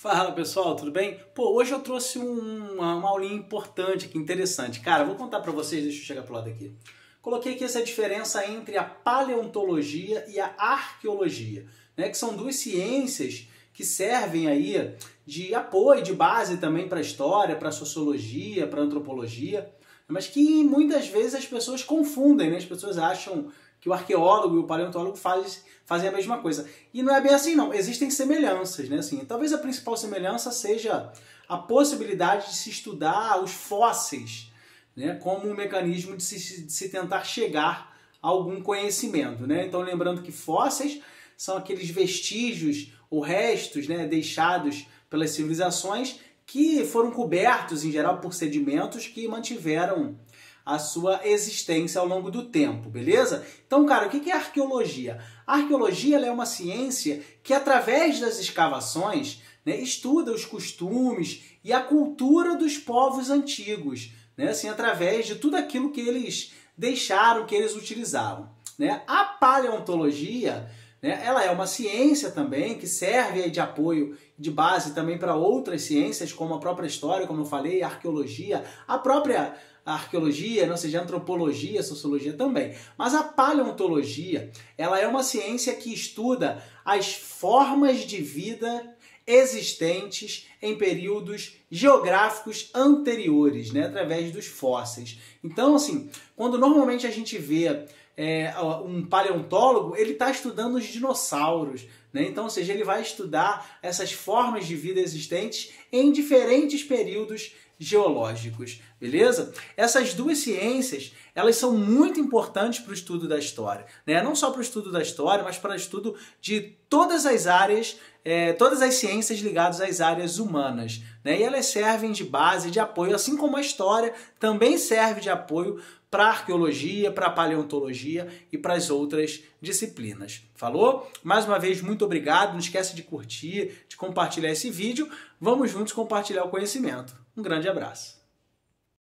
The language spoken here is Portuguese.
Fala pessoal, tudo bem? Pô, hoje eu trouxe um, uma, uma aulinha importante aqui, interessante. Cara, vou contar para vocês, deixa eu chegar pro lado aqui. Coloquei aqui essa diferença entre a paleontologia e a arqueologia, né? Que são duas ciências que servem aí de apoio, de base também para história, para sociologia, para antropologia, mas que muitas vezes as pessoas confundem, né? As pessoas acham que o arqueólogo e o paleontólogo faz, fazem a mesma coisa. E não é bem assim, não. Existem semelhanças, né? Assim, talvez a principal semelhança seja a possibilidade de se estudar os fósseis né? como um mecanismo de se, de se tentar chegar a algum conhecimento. Né? Então, lembrando que fósseis são aqueles vestígios ou restos né, deixados pelas civilizações que foram cobertos, em geral, por sedimentos que mantiveram a sua existência ao longo do tempo, beleza? Então, cara, o que é arqueologia? A arqueologia é uma ciência que, através das escavações, né, estuda os costumes e a cultura dos povos antigos, né, assim, através de tudo aquilo que eles deixaram, que eles utilizavam. Né? A paleontologia né, ela é uma ciência também que serve de apoio, de base também para outras ciências, como a própria história, como eu falei, a arqueologia, a própria arqueologia, não seja antropologia, sociologia também. Mas a paleontologia, ela é uma ciência que estuda as formas de vida existentes em períodos geográficos anteriores, né, através dos fósseis. Então, assim, quando normalmente a gente vê é, um paleontólogo, ele está estudando os dinossauros. Né? Então, ou seja, ele vai estudar essas formas de vida existentes em diferentes períodos geológicos, beleza? Essas duas ciências, elas são muito importantes para o estudo da história, né? Não só para o estudo da história, mas para o estudo de todas as áreas, é, todas as ciências ligadas às áreas humanas, né? E elas servem de base, de apoio, assim como a história também serve de apoio para arqueologia, para paleontologia e para as outras disciplinas. Falou? Mais uma vez, muito obrigado. Não esquece de curtir, de compartilhar esse vídeo. Vamos juntos compartilhar o conhecimento. Um grande abraço.